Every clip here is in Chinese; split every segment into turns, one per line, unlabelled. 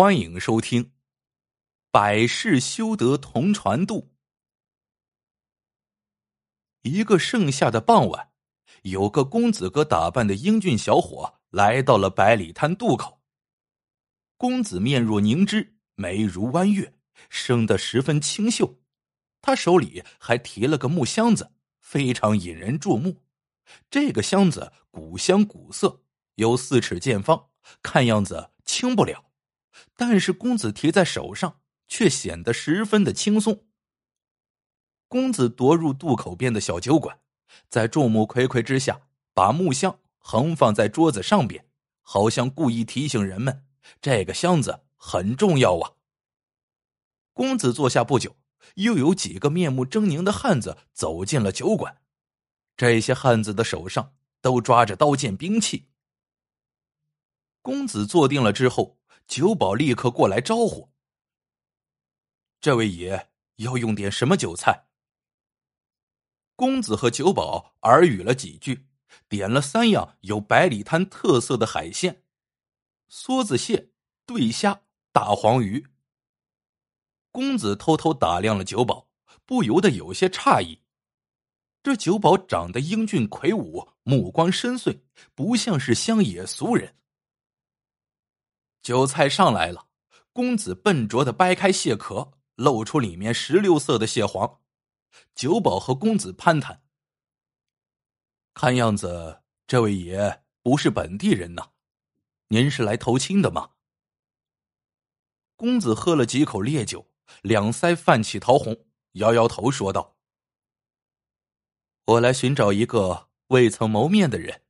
欢迎收听《百世修得同船渡》。一个盛夏的傍晚，有个公子哥打扮的英俊小伙来到了百里滩渡口。公子面若凝脂，眉如弯月，生得十分清秀。他手里还提了个木箱子，非常引人注目。这个箱子古香古色，有四尺见方，看样子轻不了。但是公子提在手上，却显得十分的轻松。公子踱入渡口边的小酒馆，在众目睽睽之下，把木箱横放在桌子上边，好像故意提醒人们，这个箱子很重要啊。公子坐下不久，又有几个面目狰狞的汉子走进了酒馆，这些汉子的手上都抓着刀剑兵器。公子坐定了之后。酒保立刻过来招呼：“这位爷要用点什么酒菜？”公子和酒保耳语了几句，点了三样有百里滩特色的海鲜：梭子蟹、对虾、大黄鱼。公子偷偷打量了酒保，不由得有些诧异：这酒保长得英俊魁梧，目光深邃，不像是乡野俗人。酒菜上来了，公子笨拙的掰开蟹壳，露出里面石榴色的蟹黄。酒保和公子攀谈，看样子这位爷不是本地人呐，您是来投亲的吗？公子喝了几口烈酒，两腮泛起桃红，摇摇头说道：“我来寻找一个未曾谋面的人。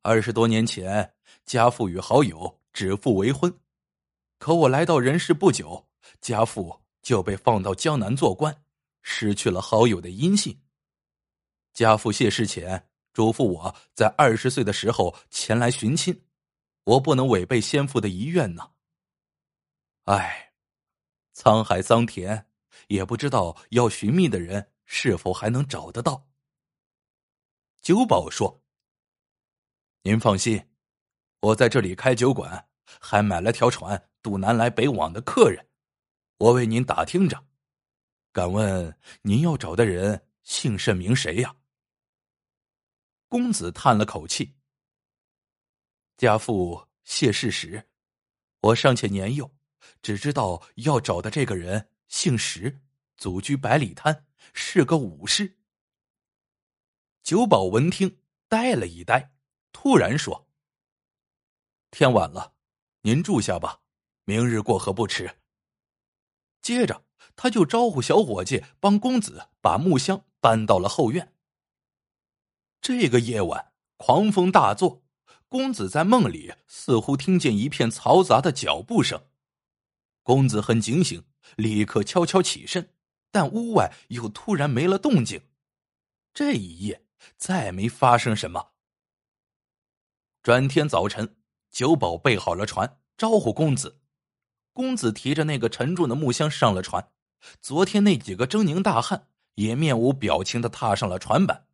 二十多年前，家父与好友。”指腹为婚，可我来到人世不久，家父就被放到江南做官，失去了好友的音信。家父谢世前嘱咐我在二十岁的时候前来寻亲，我不能违背先父的遗愿呢。唉，沧海桑田，也不知道要寻觅的人是否还能找得到。酒保说：“您放心。”我在这里开酒馆，还买了条船渡南来北往的客人。我为您打听着，敢问您要找的人姓甚名谁呀？公子叹了口气：“家父谢世时，我尚且年幼，只知道要找的这个人姓石，祖居百里滩，是个武士。”酒保闻听，呆了一呆，突然说。天晚了，您住下吧，明日过河不迟。接着，他就招呼小伙计帮公子把木箱搬到了后院。这个夜晚，狂风大作，公子在梦里似乎听见一片嘈杂的脚步声。公子很警醒，立刻悄悄起身，但屋外又突然没了动静。这一夜再没发生什么。转天早晨。酒保备好了船，招呼公子。公子提着那个沉重的木箱上了船。昨天那几个狰狞大汉也面无表情的踏上了船板。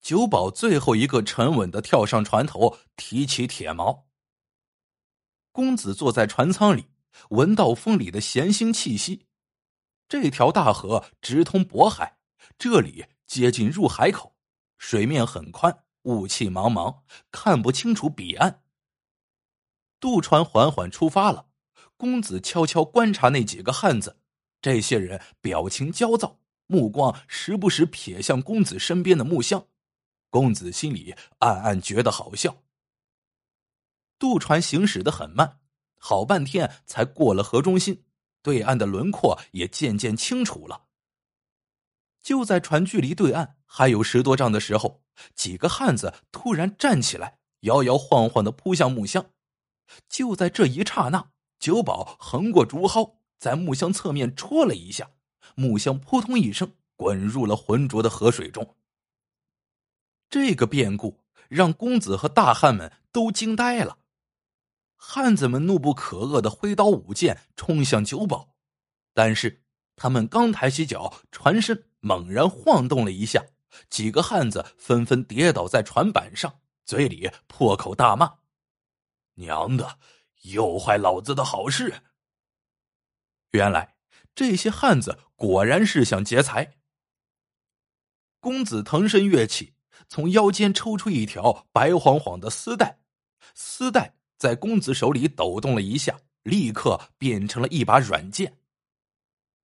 酒保最后一个沉稳的跳上船头，提起铁锚。公子坐在船舱里，闻到风里的咸腥气息。这条大河直通渤海，这里接近入海口，水面很宽。雾气茫茫，看不清楚彼岸。渡船缓缓出发了，公子悄悄观察那几个汉子，这些人表情焦躁，目光时不时瞥向公子身边的木箱。公子心里暗暗觉得好笑。渡船行驶的很慢，好半天才过了河中心，对岸的轮廓也渐渐清楚了。就在船距离对岸还有十多丈的时候，几个汉子突然站起来，摇摇晃晃的扑向木箱。就在这一刹那，酒保横过竹蒿，在木箱侧面戳了一下，木箱扑通一声滚入了浑浊的河水中。这个变故让公子和大汉们都惊呆了，汉子们怒不可遏的挥刀舞剑冲向酒保，但是他们刚抬起脚，船身。猛然晃动了一下，几个汉子纷纷跌倒在船板上，嘴里破口大骂：“娘的，又坏老子的好事。原来这些汉子果然是想劫财。公子腾身跃起，从腰间抽出一条白晃晃的丝带，丝带在公子手里抖动了一下，立刻变成了一把软剑。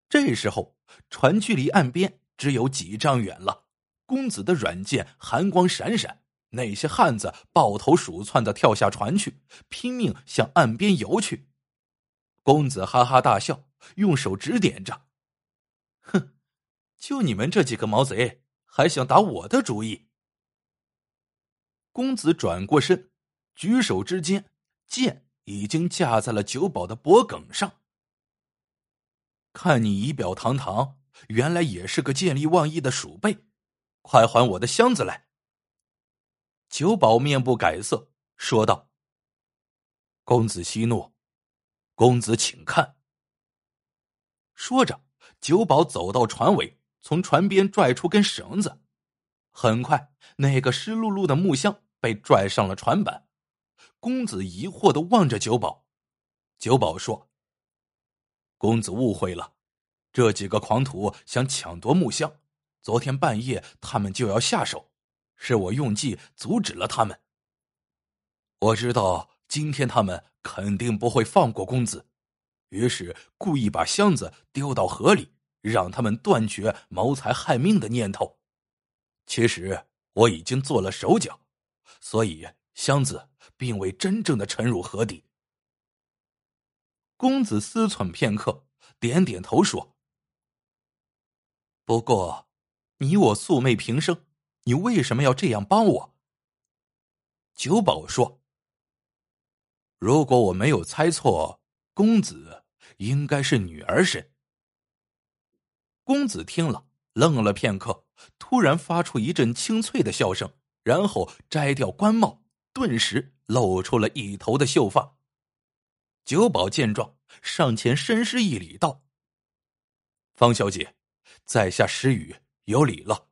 这时候，船距离岸边只有几丈远了。公子的软剑寒光闪闪，那些汉子抱头鼠窜的跳下船去，拼命向岸边游去。公子哈哈大笑，用手指点着：“哼，就你们这几个毛贼，还想打我的主意？”公子转过身，举手之间，剑已经架在了酒保的脖颈上。看你仪表堂堂，原来也是个见利忘义的鼠辈，快还我的箱子来！酒保面不改色，说道：“公子息怒，公子请看。”说着，酒保走到船尾，从船边拽出根绳子，很快，那个湿漉漉的木箱被拽上了船板。公子疑惑的望着酒保，酒保说。公子误会了，这几个狂徒想抢夺木箱，昨天半夜他们就要下手，是我用计阻止了他们。我知道今天他们肯定不会放过公子，于是故意把箱子丢到河里，让他们断绝谋财害命的念头。其实我已经做了手脚，所以箱子并未真正的沉入河底。公子思忖片刻，点点头说：“不过，你我素昧平生，你为什么要这样帮我？”九保说：“如果我没有猜错，公子应该是女儿身。”公子听了，愣了片刻，突然发出一阵清脆的笑声，然后摘掉官帽，顿时露出了一头的秀发。九保见状，上前深施一礼，道：“方小姐，在下石宇有礼了。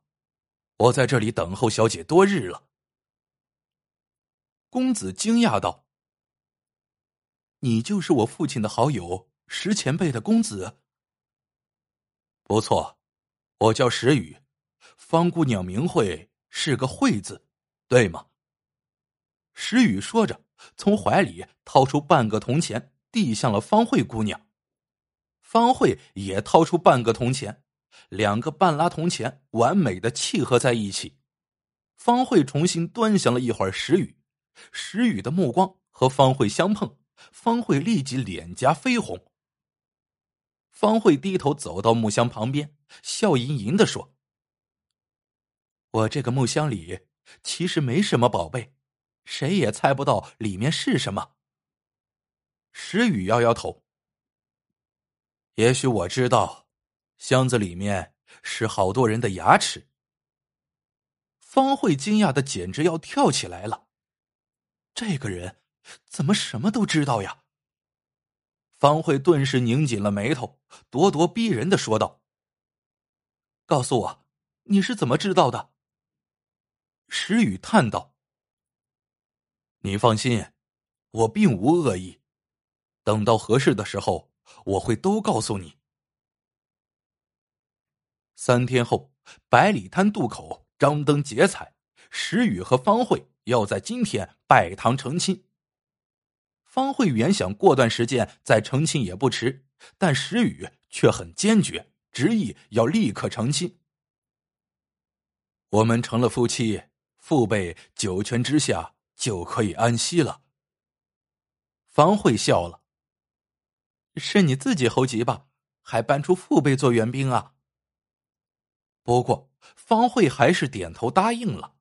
我在这里等候小姐多日了。”公子惊讶道：“你就是我父亲的好友石前辈的公子？”“不错，我叫石宇。方姑娘名讳是个慧字，对吗？”石宇说着。从怀里掏出半个铜钱，递向了方慧姑娘。方慧也掏出半个铜钱，两个半拉铜钱完美的契合在一起。方慧重新端详了一会儿石宇，石宇的目光和方慧相碰，方慧立即脸颊绯红。方慧低头走到木箱旁边，笑吟吟的说：“我这个木箱里其实没什么宝贝。”谁也猜不到里面是什么。石宇摇摇头。也许我知道，箱子里面是好多人的牙齿。方慧惊讶的简直要跳起来了，这个人怎么什么都知道呀？方慧顿时拧紧了眉头，咄咄逼人的说道：“告诉我，你是怎么知道的？”石宇叹道。你放心，我并无恶意。等到合适的时候，我会都告诉你。三天后，百里滩渡口张灯结彩，石宇和方慧要在今天拜堂成亲。方慧原想过段时间再成亲也不迟，但石宇却很坚决，执意要立刻成亲。我们成了夫妻，父辈九泉之下。就可以安息了。方慧笑了。是你自己猴急吧？还搬出父辈做援兵啊？不过方慧还是点头答应了。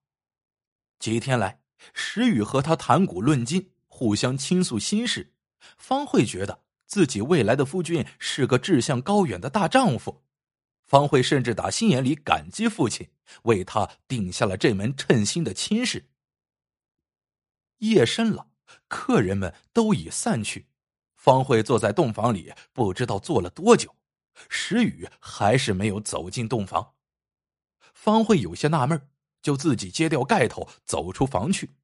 几天来，石宇和他谈古论今，互相倾诉心事。方慧觉得自己未来的夫君是个志向高远的大丈夫。方慧甚至打心眼里感激父亲为他定下了这门称心的亲事。夜深了，客人们都已散去。方慧坐在洞房里，不知道坐了多久，石宇还是没有走进洞房。方慧有些纳闷，就自己揭掉盖头，走出房去。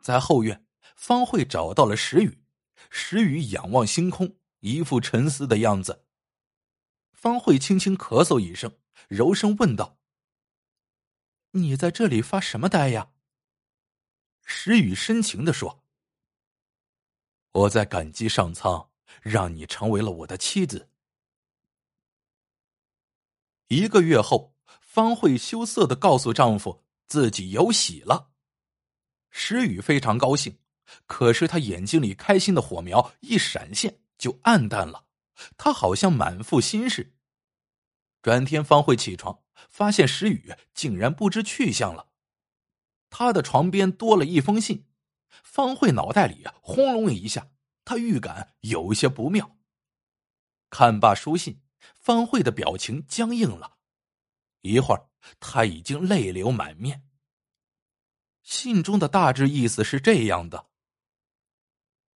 在后院，方慧找到了石宇，石宇仰望星空，一副沉思的样子。方慧轻轻咳嗽一声，柔声问道：“你在这里发什么呆呀？”石宇深情的说：“我在感激上苍，让你成为了我的妻子。”一个月后，方慧羞涩的告诉丈夫自己有喜了。石宇非常高兴，可是他眼睛里开心的火苗一闪现就暗淡了，他好像满腹心事。转天，方慧起床，发现石宇竟然不知去向了。他的床边多了一封信，方慧脑袋里轰隆一下，他预感有些不妙。看罢书信，方慧的表情僵硬了，一会儿，他已经泪流满面。信中的大致意思是这样的：“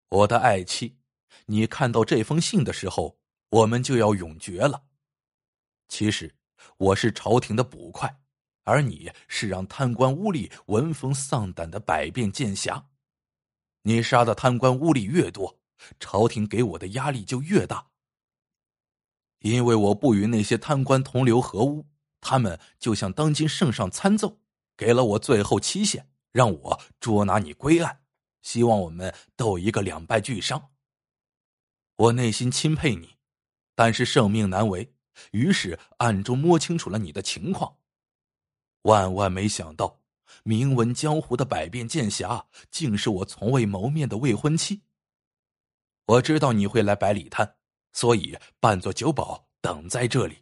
我的爱妻，你看到这封信的时候，我们就要永绝了。其实，我是朝廷的捕快。”而你是让贪官污吏闻风丧胆的百变剑侠，你杀的贪官污吏越多，朝廷给我的压力就越大。因为我不与那些贪官同流合污，他们就像当今圣上参奏，给了我最后期限，让我捉拿你归案，希望我们斗一个两败俱伤。我内心钦佩你，但是圣命难违，于是暗中摸清楚了你的情况。万万没想到，名闻江湖的百变剑侠，竟是我从未谋面的未婚妻。我知道你会来百里滩，所以扮作酒保等在这里。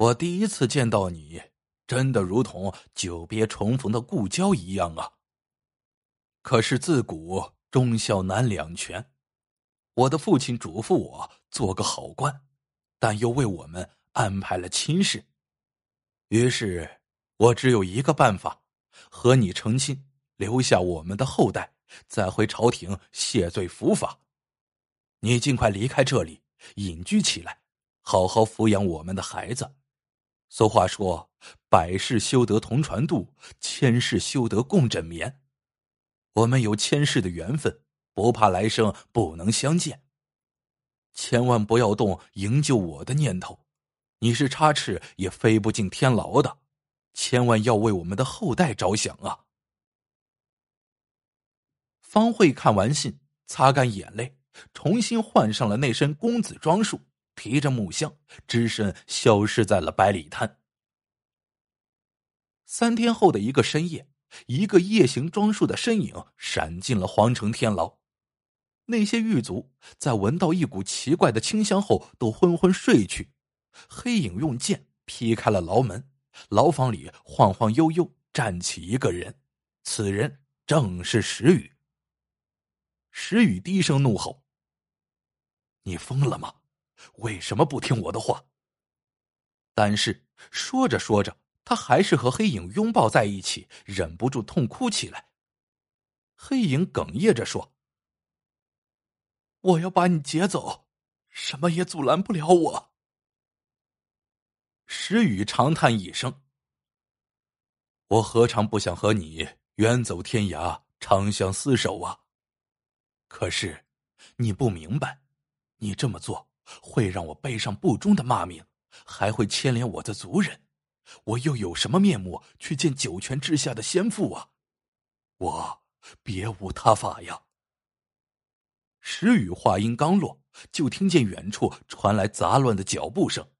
我第一次见到你，真的如同久别重逢的故交一样啊。可是自古忠孝难两全，我的父亲嘱咐我做个好官，但又为我们安排了亲事。于是，我只有一个办法，和你成亲，留下我们的后代，再回朝廷谢罪伏法。你尽快离开这里，隐居起来，好好抚养我们的孩子。俗话说：“百世修得同船渡，千世修得共枕眠。”我们有千世的缘分，不怕来生不能相见。千万不要动营救我的念头。你是插翅也飞不进天牢的，千万要为我们的后代着想啊！方慧看完信，擦干眼泪，重新换上了那身公子装束，提着木箱，只身消失在了百里滩。三天后的一个深夜，一个夜行装束的身影闪进了皇城天牢。那些狱卒在闻到一股奇怪的清香后，都昏昏睡去。黑影用剑劈开了牢门，牢房里晃晃悠悠站起一个人，此人正是石宇。石宇低声怒吼：“你疯了吗？为什么不听我的话？”但是说着说着，他还是和黑影拥抱在一起，忍不住痛哭起来。黑影哽咽着说：“我要把你劫走，什么也阻拦不了我。”石宇长叹一声：“我何尝不想和你远走天涯，长相厮守啊？可是，你不明白，你这么做会让我背上不忠的骂名，还会牵连我的族人。我又有什么面目去见九泉之下的先父啊？我别无他法呀。”石宇话音刚落，就听见远处传来杂乱的脚步声。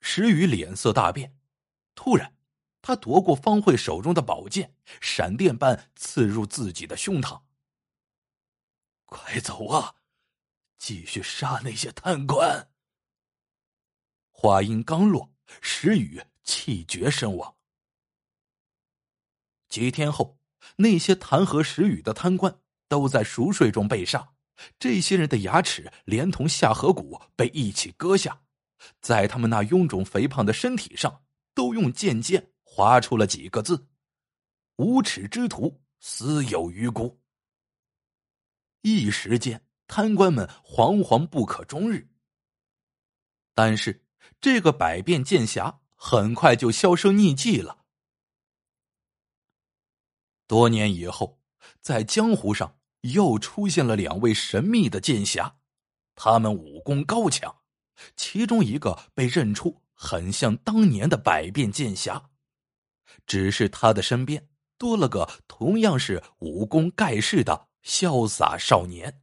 石宇脸色大变，突然，他夺过方慧手中的宝剑，闪电般刺入自己的胸膛。快走啊！继续杀那些贪官！话音刚落，石宇气绝身亡。几天后，那些弹劾石宇的贪官都在熟睡中被杀，这些人的牙齿连同下颌骨被一起割下。在他们那臃肿肥胖的身体上，都用剑尖划出了几个字：“无耻之徒，死有余辜。”一时间，贪官们惶惶不可终日。但是，这个百变剑侠很快就销声匿迹了。多年以后，在江湖上又出现了两位神秘的剑侠，他们武功高强，其中一个被认出很像当年的百变剑侠，只是他的身边多了个同样是武功盖世的潇洒少年。